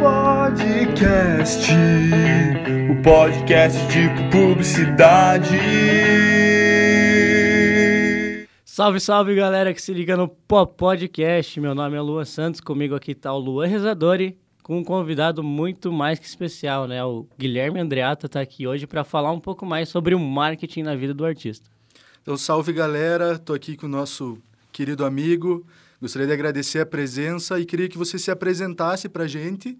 Podcast, o podcast de publicidade. Salve, salve galera que se liga no Pop Podcast. Meu nome é Luan Santos, comigo aqui tá o Luan Rezadori, com um convidado muito mais que especial, né? O Guilherme Andreata tá aqui hoje para falar um pouco mais sobre o marketing na vida do artista. Então, salve galera, tô aqui com o nosso querido amigo. Gostaria de agradecer a presença e queria que você se apresentasse pra gente.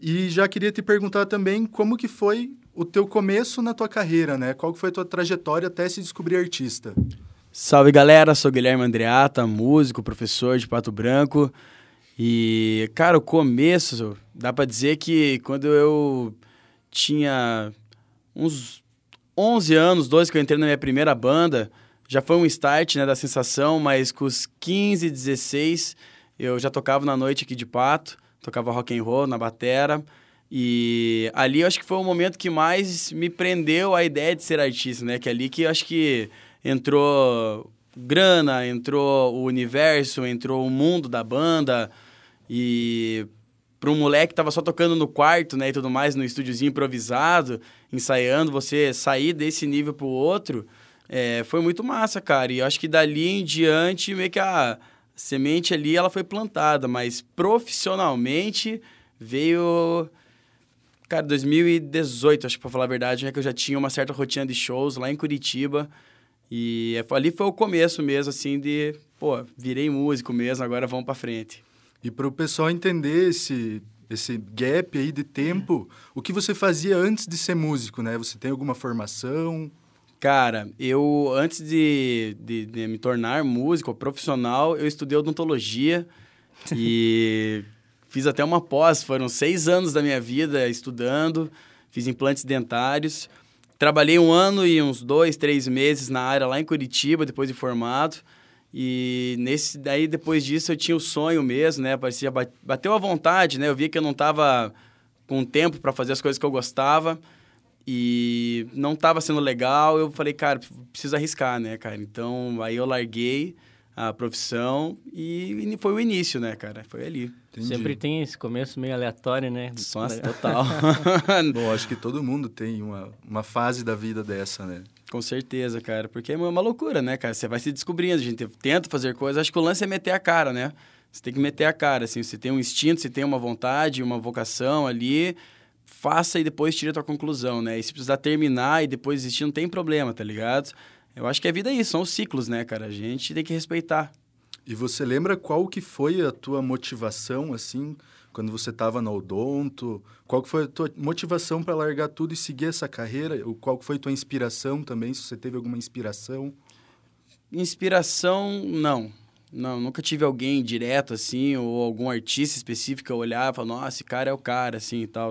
E já queria te perguntar também como que foi o teu começo na tua carreira, né? Qual que foi a tua trajetória até se descobrir artista? Salve galera, sou Guilherme Andreata, músico, professor de Pato Branco. E, cara, o começo, dá pra dizer que quando eu tinha uns 11 anos, 12, que eu entrei na minha primeira banda, já foi um start, né, da sensação, mas com os 15, 16, eu já tocava na noite aqui de Pato, tocava rock and roll na batera, e ali eu acho que foi o momento que mais me prendeu a ideia de ser artista, né, que é ali que eu acho que entrou grana, entrou o universo, entrou o mundo da banda, e para um moleque que tava só tocando no quarto, né, e tudo mais, no estúdiozinho improvisado, ensaiando, você sair desse nível pro outro, é, foi muito massa, cara. E eu acho que dali em diante, meio que a semente ali, ela foi plantada, mas profissionalmente veio... Cara, 2018, acho que pra falar a verdade, é que eu já tinha uma certa rotina de shows lá em Curitiba. E é, ali foi o começo mesmo, assim, de, pô, virei músico mesmo, agora vamos pra frente. E para o pessoal entender esse, esse gap aí de tempo, o que você fazia antes de ser músico, né? Você tem alguma formação? Cara, eu, antes de, de, de me tornar músico profissional, eu estudei odontologia e fiz até uma pós. Foram seis anos da minha vida estudando, fiz implantes dentários. Trabalhei um ano e uns dois, três meses na área lá em Curitiba, depois de formado. E nesse daí depois disso eu tinha o sonho mesmo, né? Parecia bateu a vontade, né? Eu via que eu não estava com tempo para fazer as coisas que eu gostava e não estava sendo legal. Eu falei, cara, preciso arriscar, né, cara? Então aí eu larguei a profissão e foi o início, né, cara? Foi ali. Entendi. Sempre tem esse começo meio aleatório, né? Nossa, total. Bom, acho que todo mundo tem uma, uma fase da vida dessa, né? Com certeza, cara. Porque é uma loucura, né, cara? Você vai se descobrindo, a gente tenta fazer coisas. Acho que o lance é meter a cara, né? Você tem que meter a cara, assim. Você tem um instinto, você tem uma vontade, uma vocação ali. Faça e depois tira a tua conclusão, né? E se precisar terminar e depois desistir, não tem problema, tá ligado? Eu acho que a vida é isso, são os ciclos, né, cara? A gente tem que respeitar. E você lembra qual que foi a tua motivação, assim, quando você estava no odonto? Qual que foi a tua motivação para largar tudo e seguir essa carreira? Qual que foi a tua inspiração também, se você teve alguma inspiração? Inspiração, não. Não, nunca tive alguém direto, assim, ou algum artista específico eu olhar e falar, nossa, esse cara é o cara, assim, e tal.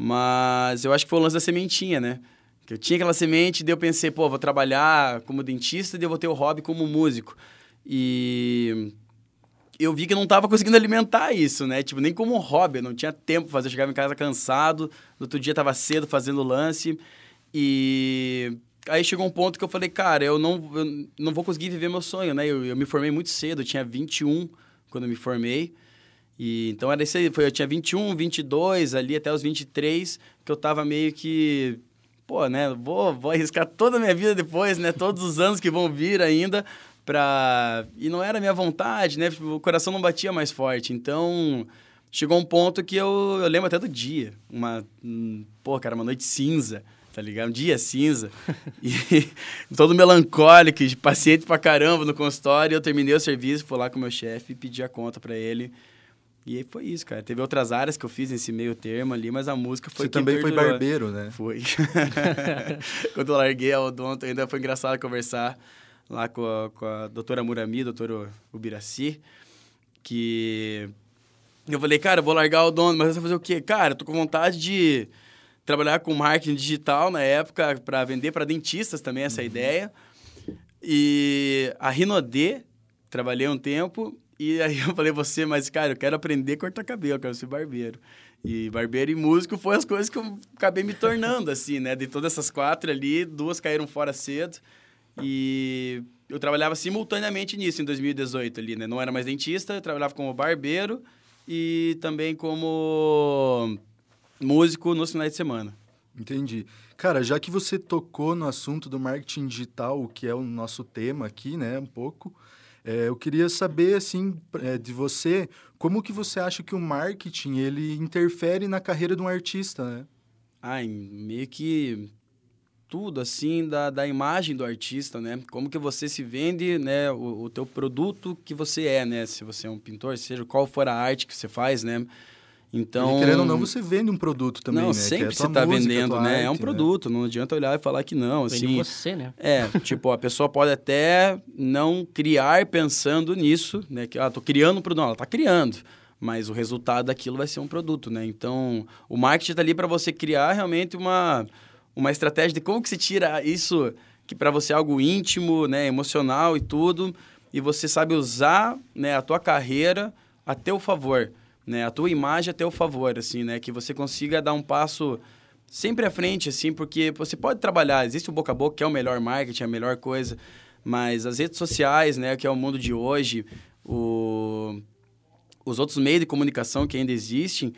Mas eu acho que foi o lance da sementinha, né? Que eu tinha aquela semente, daí eu pensei, pô, vou trabalhar como dentista e eu vou ter o hobby como músico. E eu vi que eu não estava conseguindo alimentar isso, né? Tipo, nem como hobby, eu não tinha tempo para fazer. Eu chegava em casa cansado, no outro dia estava cedo fazendo lance. E aí chegou um ponto que eu falei, cara, eu não, eu não vou conseguir viver meu sonho, né? Eu, eu me formei muito cedo, eu tinha 21 quando eu me formei. E então era isso aí, foi, eu tinha 21, 22, ali até os 23, que eu tava meio que pô, né, vou, vou arriscar toda a minha vida depois, né, todos os anos que vão vir ainda pra... E não era minha vontade, né, o coração não batia mais forte, então... Chegou um ponto que eu, eu lembro até do dia, uma, pô, cara, uma noite cinza, tá ligado? Um dia cinza. e todo melancólico, paciente pra caramba no consultório. Eu terminei o serviço, fui lá com o meu chefe e pedi a conta para ele. E aí foi isso, cara. Teve outras áreas que eu fiz nesse meio termo ali, mas a música foi Você também foi barbeiro, né? Foi. Quando eu larguei a odonto, ainda foi engraçado conversar lá com a, com a doutora Murami, doutor Ubiraci, que eu falei, cara, eu vou largar o odonto, mas você vai fazer o quê? Cara, eu tô com vontade de trabalhar com marketing digital na época para vender para dentistas também essa uhum. ideia. E a Rinodê, trabalhei um tempo e aí eu falei, você, mas cara, eu quero aprender a cortar cabelo, eu quero ser barbeiro. E barbeiro e músico foi as coisas que eu acabei me tornando, assim, né? De todas essas quatro ali, duas caíram fora cedo. E eu trabalhava simultaneamente nisso em 2018 ali, né? Não era mais dentista, eu trabalhava como barbeiro e também como músico nos finais de semana. Entendi. Cara, já que você tocou no assunto do marketing digital, que é o nosso tema aqui, né, um pouco, é, eu queria saber, assim, é, de você, como que você acha que o marketing, ele interfere na carreira de um artista, né? Ah, meio que tudo, assim, da, da imagem do artista, né? Como que você se vende, né? O, o teu produto que você é, né? Se você é um pintor, seja qual for a arte que você faz, né? Então, e querendo ou não, você vende um produto também, não, né? sempre é você está vendendo, né? Arte, é um produto, né? não adianta olhar e falar que não, assim. Vende você, né? É, tipo, a pessoa pode até não criar pensando nisso, né? Que, ah, tô criando um produto. Não, ela tá criando, mas o resultado daquilo vai ser um produto, né? Então, o marketing está ali para você criar realmente uma, uma estratégia de como que se tira isso que para você é algo íntimo, né, emocional e tudo, e você sabe usar, né, a tua carreira a teu favor né? A tua imagem a teu favor, assim, né? Que você consiga dar um passo sempre à frente, assim, porque você pode trabalhar, existe o boca a boca, que é o melhor marketing, a melhor coisa, mas as redes sociais, né, que é o mundo de hoje, o... os outros meios de comunicação que ainda existem,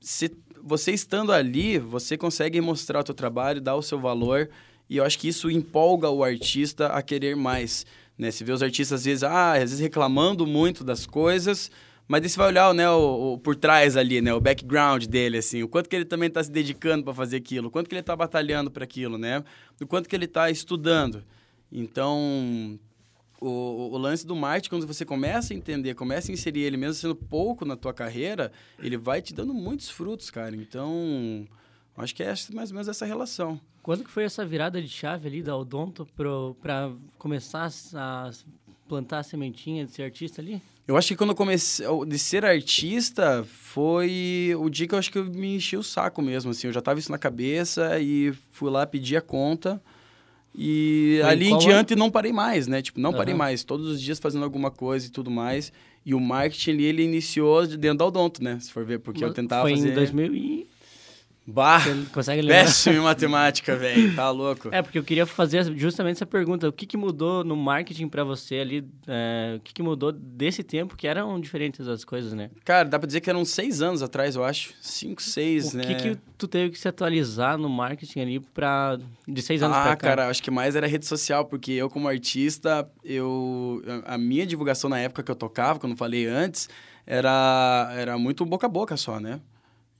se... você estando ali, você consegue mostrar o teu trabalho, dar o seu valor, e eu acho que isso empolga o artista a querer mais, né? Se vê os artistas, às vezes, ah, às vezes reclamando muito das coisas, mas aí você vai olhar né, o, o, por trás ali, né? O background dele, assim. O quanto que ele também está se dedicando para fazer aquilo. O quanto que ele está batalhando para aquilo, né? O quanto que ele está estudando. Então, o, o, lance do marketing, quando você começa a entender, começa a inserir ele, mesmo sendo pouco na tua carreira, ele vai te dando muitos frutos, cara. Então, acho que é mais ou menos essa relação. Quando que foi essa virada de chave ali da Odonto para começar a plantar a sementinha de ser artista ali? Eu acho que quando eu comecei de ser artista foi o dia que eu acho que eu me enchi o saco mesmo, assim, eu já tava isso na cabeça e fui lá pedir a conta e foi ali em diante não parei mais, né? Tipo, não uhum. parei mais, todos os dias fazendo alguma coisa e tudo mais. E o marketing ali, ele iniciou dentro da Odonto, né? Se for ver, porque Mas eu tentava foi fazer... Foi em 2000 e... Bah, consegue lembrar? péssimo em matemática, velho, tá louco. É, porque eu queria fazer justamente essa pergunta. O que, que mudou no marketing para você ali? É, o que, que mudou desse tempo que eram diferentes as coisas, né? Cara, dá pra dizer que eram seis anos atrás, eu acho. Cinco, seis, o né? O que, que tu teve que se atualizar no marketing ali pra... de seis anos ah, pra cá? Ah, cara, acho que mais era rede social, porque eu como artista, eu... A minha divulgação na época que eu tocava, como eu falei antes, era, era muito boca a boca só, né?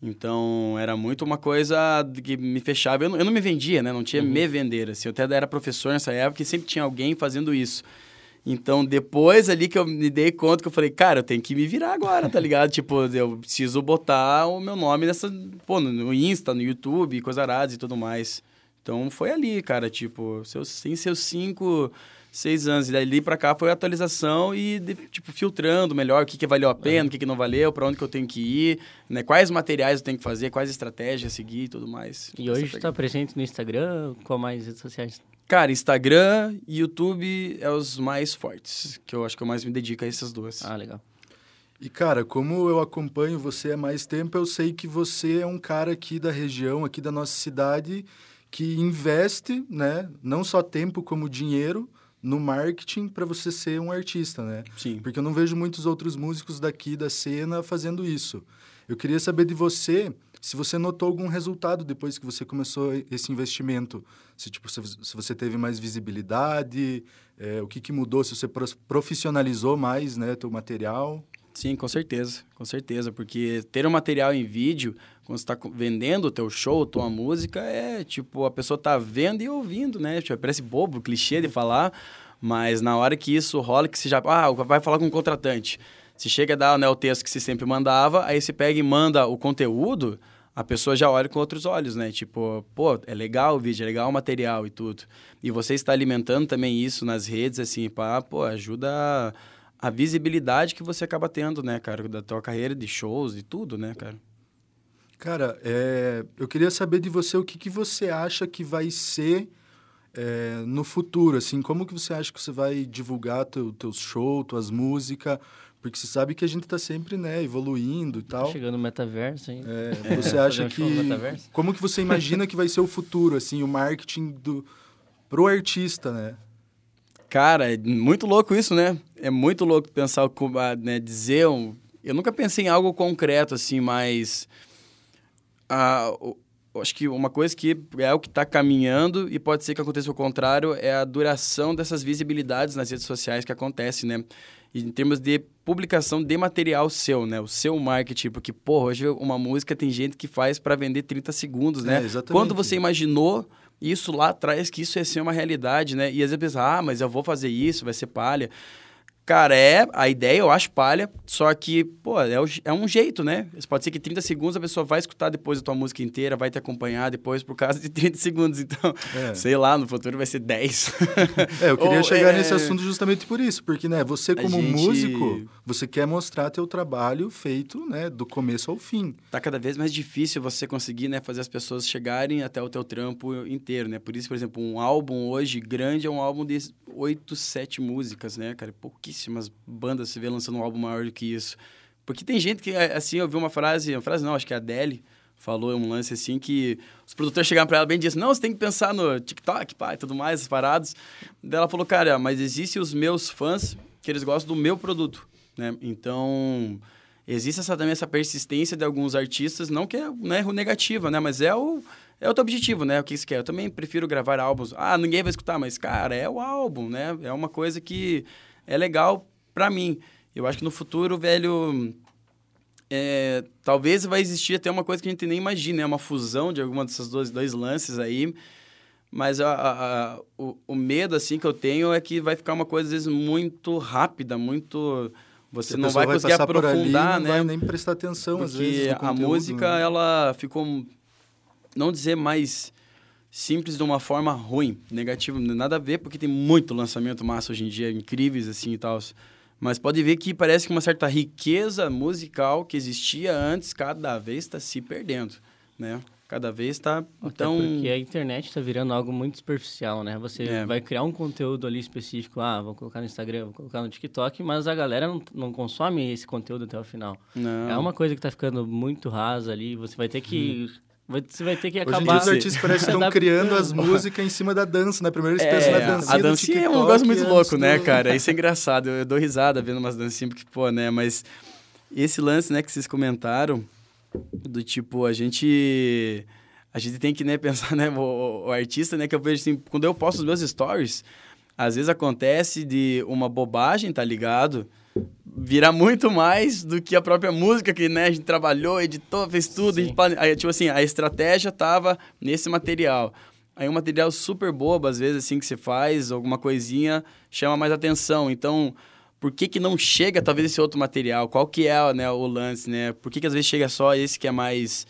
Então, era muito uma coisa que me fechava. Eu não, eu não me vendia, né? Não tinha uhum. me vender, assim. Eu até era professor nessa época e sempre tinha alguém fazendo isso. Então, depois ali que eu me dei conta que eu falei, cara, eu tenho que me virar agora, tá ligado? tipo, eu preciso botar o meu nome nessa... Pô, no Insta, no YouTube, coisa aradas e tudo mais. Então, foi ali, cara, tipo, seus, tem seus cinco seis anos. E dali para cá foi a atualização e, de, tipo, filtrando melhor o que, que valeu a pena, o que, que não valeu, para onde que eu tenho que ir, né? Quais materiais eu tenho que fazer, quais estratégias seguir e tudo mais. E hoje está presente no Instagram, qual mais redes sociais? Cara, Instagram e YouTube é os mais fortes, que eu acho que eu mais me dedico a essas duas. Ah, legal. E, cara, como eu acompanho você há mais tempo, eu sei que você é um cara aqui da região, aqui da nossa cidade, que investe, né, não só tempo como dinheiro no marketing para você ser um artista, né? Sim. Porque eu não vejo muitos outros músicos daqui da cena fazendo isso. Eu queria saber de você se você notou algum resultado depois que você começou esse investimento. Se, tipo, se, se você teve mais visibilidade, é, o que, que mudou, se você profissionalizou mais né, teu material. Sim, com certeza, com certeza, porque ter um material em vídeo, quando você está vendendo o teu show, tua música, é tipo, a pessoa tá vendo e ouvindo, né? Tipo, parece bobo, clichê de falar, mas na hora que isso rola, que você já, ah, vai falar com um contratante, se chega a dar né, o texto que você sempre mandava, aí você pega e manda o conteúdo, a pessoa já olha com outros olhos, né? Tipo, pô, é legal o vídeo, é legal o material e tudo. E você está alimentando também isso nas redes, assim, pá, pô, ajuda... A a visibilidade que você acaba tendo, né, cara, da tua carreira de shows e tudo, né, cara? Cara, é, eu queria saber de você o que, que você acha que vai ser é, no futuro, assim, como que você acha que você vai divulgar teu, teus shows, tuas músicas, porque você sabe que a gente está sempre, né, evoluindo e tal. Tá chegando no metaverso, hein? É, você acha que... Como que você imagina que vai ser o futuro, assim, o marketing do, pro artista, né? Cara, é muito louco isso, né? É muito louco pensar, né, dizer um, eu nunca pensei em algo concreto, assim, mas... Eu acho que uma coisa que é o que está caminhando e pode ser que aconteça o contrário é a duração dessas visibilidades nas redes sociais que acontece, né? em termos de publicação de material seu, né? O seu marketing, porque, pô, hoje uma música tem gente que faz para vender 30 segundos, né? É, Quando você imaginou isso lá atrás, que isso ia ser uma realidade, né? E às vezes pensa, ah, mas eu vou fazer isso, vai ser palha. Cara, é, a ideia eu acho palha, só que, pô, é, o, é um jeito, né? Pode ser que 30 segundos a pessoa vai escutar depois a tua música inteira, vai te acompanhar depois por causa de 30 segundos. Então, é. sei lá, no futuro vai ser 10. é, eu queria Ou, chegar é... nesse assunto justamente por isso, porque, né, você como gente... músico, você quer mostrar teu trabalho feito, né, do começo ao fim. Tá cada vez mais difícil você conseguir, né, fazer as pessoas chegarem até o teu trampo inteiro, né? Por isso, por exemplo, um álbum hoje grande é um álbum de 8, 7 músicas, né, cara? Pouquíssimo pouquíssimas bandas se vê lançando um álbum maior do que isso. Porque tem gente que, assim, eu vi uma frase, uma frase não, acho que a Adele falou um lance assim que os produtores chegaram para ela bem e disseram, não, você tem que pensar no TikTok, pai, tudo mais, as paradas. Daí ela falou, cara, mas existem os meus fãs que eles gostam do meu produto, né? Então, existe essa, também essa persistência de alguns artistas, não que é, não é negativa, né? Mas é o, é o teu objetivo, né? O que você quer. Eu também prefiro gravar álbuns. Ah, ninguém vai escutar, mas, cara, é o álbum, né? É uma coisa que é legal para mim. Eu acho que no futuro, velho, é, talvez vai existir até uma coisa que a gente nem imagina, é uma fusão de alguma desses dois, dois lances aí. Mas a, a, a, o, o, medo, assim, que eu tenho é que vai ficar uma coisa, às vezes, muito rápida, muito... Você não vai conseguir vai aprofundar, ali, né? Não vai nem prestar atenção, Porque às vezes, a música, né? ela ficou... Não dizer mais simples de uma forma ruim, negativa, nada a ver, porque tem muito lançamento massa hoje em dia, incríveis assim e tal. Mas pode ver que parece que uma certa riqueza musical que existia antes, cada vez está se perdendo, né? Cada vez está então porque a internet está virando algo muito superficial, né? Você é. vai criar um conteúdo ali específico, ah, vou colocar no Instagram, vou colocar no TikTok, mas a galera não, não consome esse conteúdo até o final. Não. É uma coisa que está ficando muito rasa ali, você vai ter que hum você vai ter que acabar... Hoje em dia os artistas parecem que estão criando as músicas em cima da dança, né? Primeiro eles é, pensam na dancinha A dancinha é um negócio muito louco, né, cara? Isso é engraçado. Eu dou risada vendo umas dancinhas, porque, pô, né? Mas esse lance, né, que vocês comentaram, do tipo, a gente... A gente tem que, né, pensar, né? O, o artista, né, que eu vejo assim... Quando eu posto os meus stories, às vezes acontece de uma bobagem, tá ligado? Virar muito mais do que a própria música que né, a gente trabalhou, editou, fez tudo. Gente, aí, tipo assim, a estratégia tava nesse material. Aí um material super bobo, às vezes, assim, que você faz, alguma coisinha, chama mais atenção. Então, por que que não chega, talvez, esse outro material? Qual que é né, o lance, né? Por que que às vezes chega só esse que é mais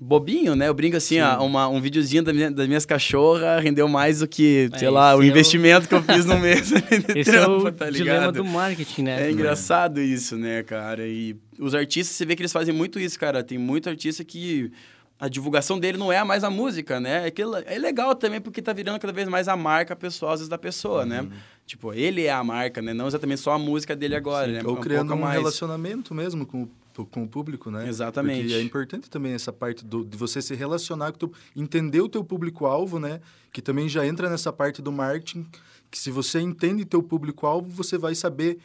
bobinho, né? Eu brinco assim, ó, uma, um videozinho da minha, das minhas cachorras rendeu mais do que, é, sei lá, o é investimento o... que eu fiz no mês. esse trampo, é o tá dilema do marketing, né? É engraçado isso, né, cara? E os artistas, você vê que eles fazem muito isso, cara. Tem muito artista que a divulgação dele não é mais a música, né? É, que é legal também porque tá virando cada vez mais a marca pessoal, às vezes, da pessoa, né? uhum. né? Tipo, ele é a marca, né? Não exatamente só a música dele agora, Sim, né? Ou um criando um mais... relacionamento mesmo com o com o público, né? Exatamente. Porque é importante também essa parte do, de você se relacionar com teu, entender o teu público-alvo, né? Que também já entra nessa parte do marketing, que se você entende teu público-alvo, você vai saber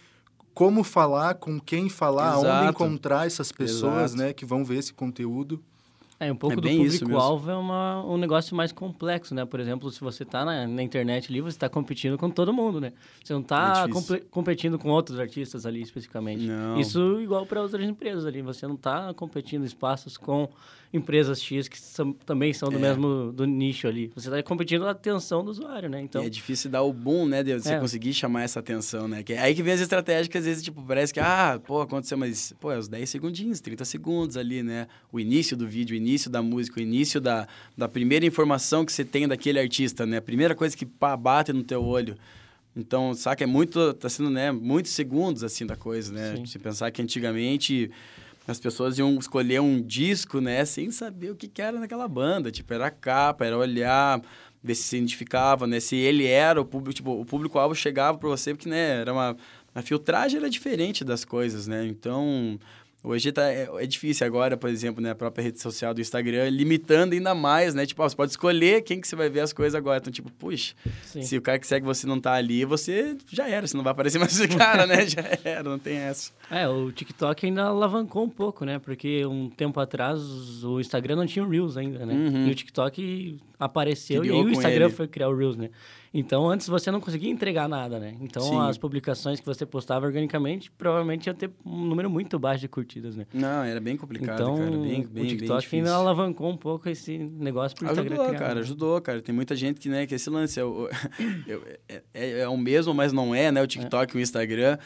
como falar, com quem falar, Exato. onde encontrar essas pessoas, Exato. né? Que vão ver esse conteúdo. É, um pouco é do público-alvo é uma, um negócio mais complexo, né? Por exemplo, se você está na, na, internet ali, você está competindo com todo mundo, né? Você não está é competindo com outros artistas ali especificamente. Não. Isso igual para outras empresas ali. Você não está competindo espaços com empresas X que são, também são do é. mesmo do nicho ali. Você está competindo a atenção do usuário, né? Então e é difícil dar o boom, né? De você é. conseguir chamar essa atenção, né? Que é aí que vem as estratégias que às vezes tipo parece que ah, pô, aconteceu, mas pô, é os 10 segundinhos, 30 segundos ali, né? O início do vídeo, o início da música, o início da, da primeira informação que você tem daquele artista, né? A primeira coisa que pá, bate no teu olho. Então, saca, é muito, tá sendo, né, muitos segundos, assim, da coisa, né? Sim. Se pensar que antigamente as pessoas iam escolher um disco, né, sem saber o que, que era naquela banda. Tipo, era a capa, era olhar, ver se se identificava, né? Se ele era o público, tipo, o público-alvo chegava para você, porque, né, era uma... A filtragem era diferente das coisas, né? Então, Hoje tá, é, é, difícil agora, por exemplo, né, a própria rede social do Instagram, limitando ainda mais, né? Tipo, ó, você pode escolher quem que você vai ver as coisas agora. Então, tipo, puxa, Sim. se o cara que segue você não tá ali, você já era, você não vai aparecer mais esse cara, né? Já era, não tem essa. É, o TikTok ainda alavancou um pouco, né? Porque um tempo atrás o Instagram não tinha Reels ainda, né? Uhum. E o TikTok apareceu Criou e o Instagram ele. foi criar o Reels, né? Então, antes você não conseguia entregar nada, né? Então, Sim. as publicações que você postava organicamente provavelmente ia ter um número muito baixo de curtidas, né? Não, era bem complicado, então, cara. Bem, bem, o TikTok ainda alavancou um pouco esse negócio pro Instagram Ajudou, criar, cara. Né? Ajudou, cara. Tem muita gente que, né, que esse lance é o, é, é, é, o mesmo, mas não é, né? O TikTok e o Instagram.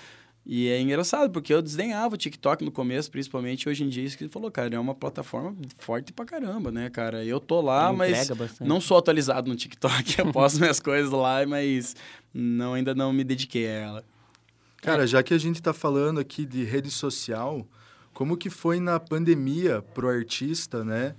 E é engraçado, porque eu desdenhava o TikTok no começo, principalmente hoje em dia, isso que ele falou, cara, é uma plataforma forte pra caramba, né, cara? Eu tô lá, mas bastante. não sou atualizado no TikTok, eu posto minhas coisas lá, mas não, ainda não me dediquei a ela. Cara, já que a gente tá falando aqui de rede social, como que foi na pandemia pro artista, né?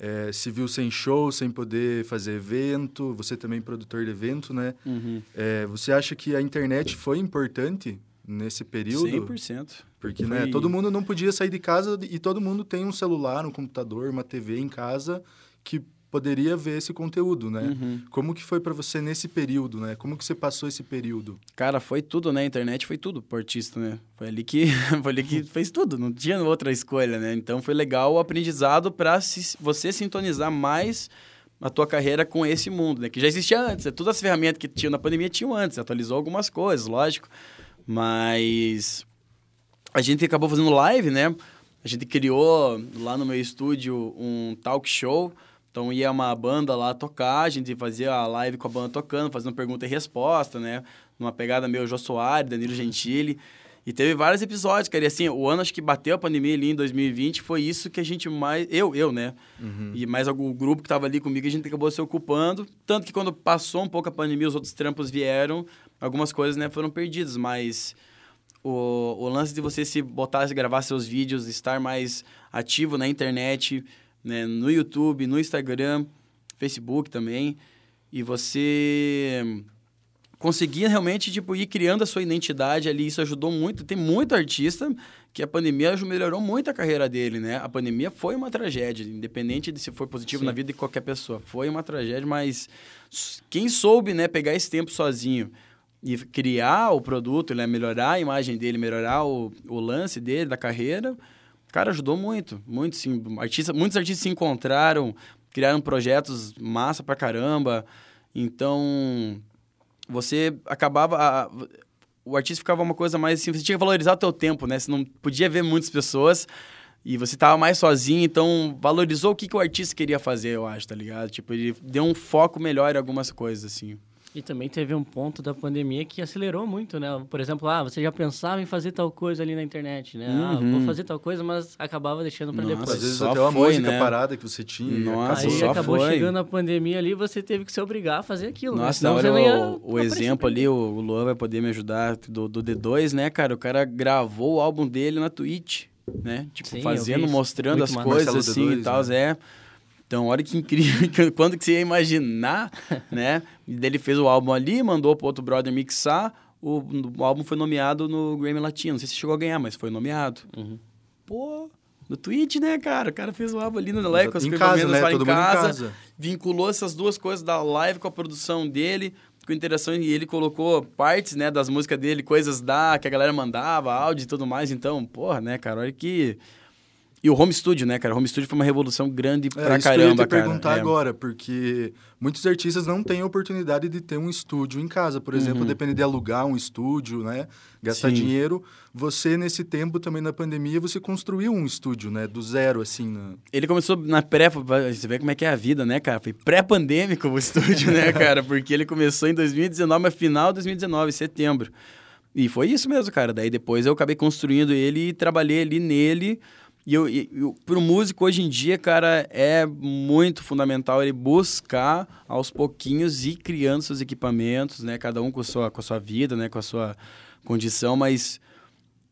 É, se viu sem show, sem poder fazer evento, você também produtor de evento, né? Uhum. É, você acha que a internet foi importante nesse período. 100%. Porque Foi... né, todo mundo não podia sair de casa e todo mundo tem um celular, um computador, uma TV em casa que poderia ver esse conteúdo, né? Uhum. Como que foi para você nesse período, né? Como que você passou esse período? Cara, foi tudo, né? A internet foi tudo pro artista, né? Foi ali que, foi ali que fez tudo, não tinha outra escolha, né? Então foi legal o aprendizado para você sintonizar mais a tua carreira com esse mundo, né? Que já existia antes, né? todas as ferramentas que tinha na pandemia tinham antes, atualizou algumas coisas, lógico. Mas a gente acabou fazendo live, né? A gente criou lá no meu estúdio um talk show. Então ia uma banda lá tocar, a gente fazia a live com a banda tocando, fazendo pergunta e resposta, né? Numa pegada meio Jô Soares, Danilo Gentili. E teve vários episódios, cara. E assim, o ano acho que bateu a pandemia ali em 2020, foi isso que a gente mais. Eu, eu, né? Uhum. E mais algum grupo que tava ali comigo, a gente acabou se ocupando. Tanto que quando passou um pouco a pandemia, os outros trampos vieram, algumas coisas, né, foram perdidas, mas. O, o lance de você se botar, se gravar seus vídeos, estar mais ativo na internet, né, no YouTube, no Instagram, Facebook também, e você conseguia realmente tipo ir criando a sua identidade ali, isso ajudou muito. Tem muito artista que a pandemia melhorou muito a carreira dele, né? A pandemia foi uma tragédia, independente de se foi positivo Sim. na vida de qualquer pessoa. Foi uma tragédia, mas quem soube, né, pegar esse tempo sozinho e criar o produto, né, melhorar a imagem dele, melhorar o, o lance dele, da carreira, cara, ajudou muito, muito sim. Artista, muitos artistas se encontraram, criaram projetos massa pra caramba. Então, você acabava. A, o artista ficava uma coisa mais assim, você tinha que valorizar o teu tempo, né? Você não podia ver muitas pessoas e você tava mais sozinho, então valorizou o que, que o artista queria fazer, eu acho, tá ligado? Tipo, ele deu um foco melhor em algumas coisas, assim. E também teve um ponto da pandemia que acelerou muito, né? Por exemplo, ah, você já pensava em fazer tal coisa ali na internet, né? Uhum. Ah, vou uhum. fazer tal coisa, mas acabava deixando para depois. Às vezes até uma foi, música né? parada que você tinha. Nossa, aí acabou foi. chegando a pandemia ali, você teve que se obrigar a fazer aquilo. Né? Nossa, né? olha o, o exemplo ali, o Luan vai poder me ajudar, do, do D2, né, cara? O cara gravou o álbum dele na Twitch, né? Tipo, Sim, fazendo, mostrando muito as coisas assim D2, e tal, né? é. Então, olha que incrível, quando que você ia imaginar, né? E ele fez o álbum ali, mandou pro outro brother mixar, o, o, álbum foi nomeado no Grammy Latino. Não sei se chegou a ganhar, mas foi nomeado. Uhum. Pô, no Twitch, né, cara? O cara fez o álbum ali no live com as casa, né? em casa, em casa. Vinculou essas duas coisas da live com a produção dele, com interação, e ele colocou partes, né, das músicas dele, coisas da que a galera mandava, áudio e tudo mais. Então, porra, né, cara? Olha que e o home studio, né, cara? O home studio foi uma revolução grande é, pra isso caramba, eu ia te cara. perguntar é. agora, porque muitos artistas não têm a oportunidade de ter um estúdio em casa, por exemplo, uhum. depende de alugar um estúdio, né? Gastar Sim. dinheiro. Você, nesse tempo também na pandemia, você construiu um estúdio, né? Do zero, assim. Na... Ele começou na pré... Você vê como é que é a vida, né, cara? Foi pré-pandêmico o estúdio, né, cara? Porque ele começou em 2019, mas final de 2019, setembro. E foi isso mesmo, cara. Daí depois eu acabei construindo ele e trabalhei ali nele e, eu, eu, para o músico hoje em dia, cara, é muito fundamental ele buscar aos pouquinhos ir criando seus equipamentos, né? Cada um com a sua, com a sua vida, né? Com a sua condição, mas,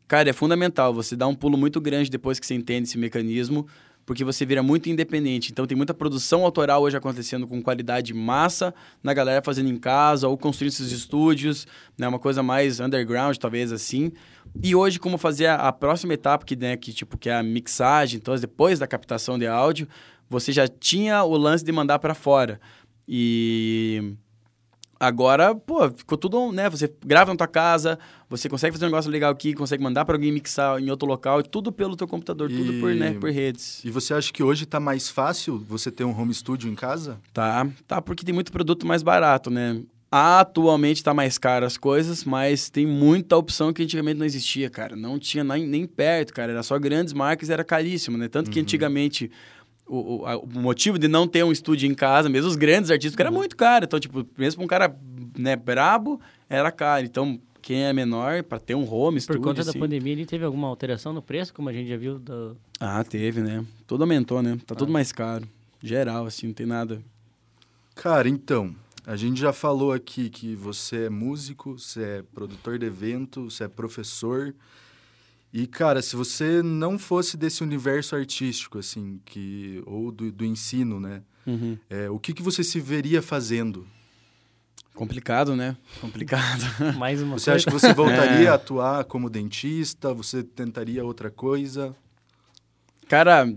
cara, é fundamental. Você dá um pulo muito grande depois que você entende esse mecanismo, porque você vira muito independente. Então, tem muita produção autoral hoje acontecendo com qualidade massa, na galera fazendo em casa ou construindo seus estúdios, né? Uma coisa mais underground, talvez assim. E hoje, como fazer a, a próxima etapa, que, né, que, tipo, que é a mixagem, então, depois da captação de áudio, você já tinha o lance de mandar para fora. E agora, pô, ficou tudo, né? Você grava na tua casa, você consegue fazer um negócio legal aqui, consegue mandar para alguém mixar em outro local, tudo pelo teu computador, E- tudo por, né, por redes. E você acha que hoje tá mais fácil você ter um home studio em casa? Tá, tá, porque tem muito produto mais barato, né? Atualmente tá mais caro as coisas, mas tem muita opção que antigamente não existia, cara. Não tinha nem, nem perto, cara. Era só grandes marcas e era caríssimo, né? Tanto que antigamente o, o, o motivo de não ter um estúdio em casa, mesmo os grandes artistas, porque era muito caro. Então, tipo, mesmo pra um cara né, brabo, era caro. Então, quem é menor, pra ter um home Por conta da assim- pandemia, ele teve alguma alteração no preço, como a gente já viu? Do... Ah, teve, né? Tudo aumentou, né? Tá tudo mais caro. Geral, assim, não tem nada. Cara, então, a gente já falou aqui que você é músico, você é produtor de evento, você é professor. E, cara, se você não fosse desse universo artístico, assim, que ou do, do ensino, né? Uhum. é, o que, que você se veria fazendo? Complicado, né? Complicado. Mais uma Você coisa. acha que você voltaria É. a atuar como dentista? Você tentaria outra coisa? Cara,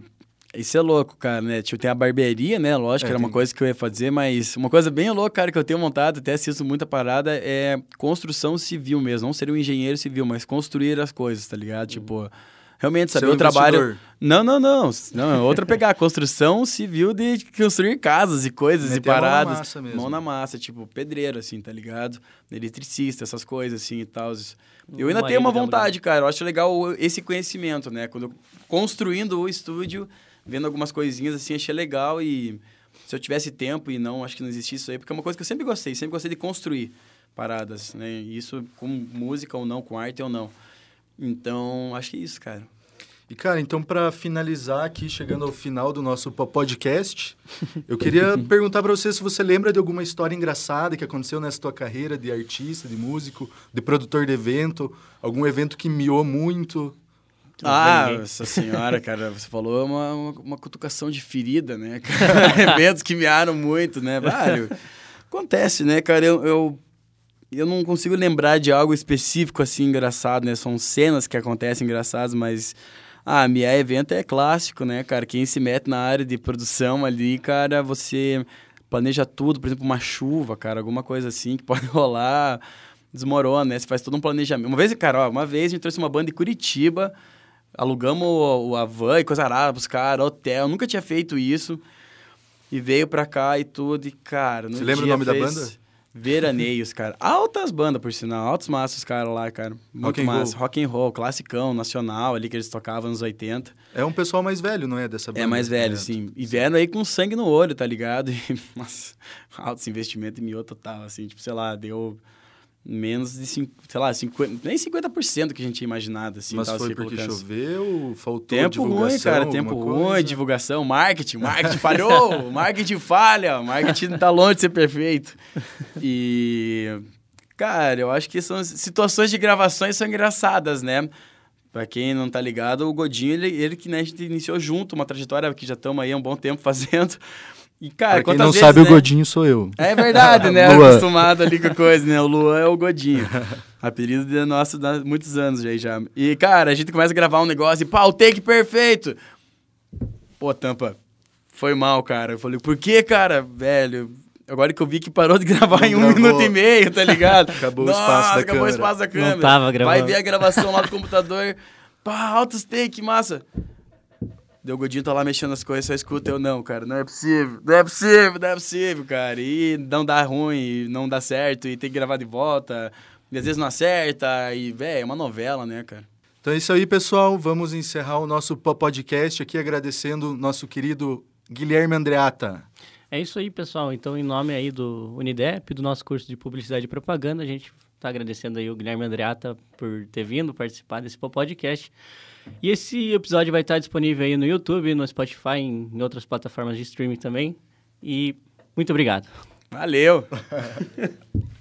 isso é louco, cara, né? Tipo, tem a barbearia, né? Lógico, É, que era uma tem- coisa que eu ia fazer, mas uma coisa bem louca, cara, que eu tenho montado, até assisto muita parada, é construção civil mesmo. Não ser um engenheiro civil, mas construir as coisas, tá ligado? Tipo, realmente, saber um o trabalho. Não, não, não. Não, é outra pegar. Construção civil de construir casas e coisas Meter e a mão na paradas. massa mesmo. Mão na massa, tipo, pedreiro, assim, tá ligado? Eletricista, essas coisas, assim e tal. Eu ainda Uma tenho uma vontade, cara. Eu acho legal esse conhecimento, né? Quando eu- construindo o estúdio, vendo algumas coisinhas assim, achei legal e se eu tivesse tempo e não, acho que não existisse isso aí, porque é uma coisa que eu sempre gostei, sempre gostei de construir paradas, né? Isso com música ou não, com arte ou não. Então, acho que é isso, cara. E, cara, então, para finalizar aqui, chegando ao final do nosso po- podcast, eu queria perguntar para você se você lembra de alguma história engraçada que aconteceu nessa tua carreira de artista, de músico, de produtor de evento, algum evento que miou muito. Ah, nossa senhora, cara, você falou uma, uma, uma cutucação de ferida, né? Eventos que mearam muito, né? Vário. Acontece, né, cara? Eu, eu, eu não consigo lembrar de algo específico assim engraçado, né? São cenas que acontecem engraçadas, mas. Ah, miar evento é clássico, né, cara? Quem se mete na área de produção ali, cara, você planeja tudo, por exemplo, uma chuva, cara, alguma coisa assim que pode rolar, desmorona, né? Você faz todo um planejamento. Uma vez, cara, ó, uma vez a gente trouxe uma banda de Curitiba, alugamos a van e coisa arada pros caras, hotel, nunca tinha feito isso. E veio pra cá e tudo, e cara... Você lembra o nome da banda? Veraneios, cara. Altas bandas, por sinal. Altos massas, cara, lá, cara. Muito Rock massa. roll. Rock and roll, classicão, nacional, ali que eles tocavam nos 80. É um pessoal mais velho, não é? Dessa banda? É mais velho, É. sim. E vieram aí com sangue no olho, tá ligado? E, nossa, altos investimentos e miou total, assim. Tipo, sei lá, deu menos de, cinco, sei lá, 50, nem 50% que a gente tinha imaginado, assim. Mas foi porque colocando. choveu, faltou Tempo ruim, divulgação, cara. alguma Tempo coisa? ruim, divulgação, marketing. Marketing falhou, marketing falha, marketing tá longe de ser perfeito. E, cara, eu acho que são situações de gravações são engraçadas, né? Pra quem não tá ligado, o Godinho, ele, ele que né, a gente iniciou junto, uma trajetória que já estamos aí há um bom tempo fazendo. E, cara, Pra quem não vezes, sabe, né? o Godinho sou eu. É verdade, né? Luan. Acostumado ali com a coisa, né? O Luan é o Godinho. Apelido de nosso há muitos anos aí já. E, cara, a gente começa a gravar um negócio e, pá, o take perfeito. Pô, Tampa, foi mal, cara. Eu falei, por que, cara? Velho, agora que eu vi que parou de gravar Não em um gravou. minuto e meio, tá ligado? Acabou o Nossa, espaço da acabou câmera. o espaço da câmera. tava gravando. Vai ver a gravação lá do computador. Pá, altos take, massa. Deu Godinho tá lá mexendo as coisas, só escuta eu, não, cara, não é possível, não é possível, não é possível, cara. E não dá ruim, não dá certo, e tem que gravar de volta, e às vezes não acerta, e, velho, é uma novela, né, cara? Então é isso aí, pessoal. Vamos encerrar o nosso po- podcast aqui agradecendo o nosso querido Guilherme Andreata. É isso aí, pessoal. Então, em nome aí do Unidep, do nosso curso de Publicidade e Propaganda, a gente está agradecendo aí o Guilherme Andreata por ter vindo participar desse podcast. E esse episódio vai estar disponível aí no YouTube, no Spotify, em, em outras plataformas de streaming também. E muito obrigado. Valeu!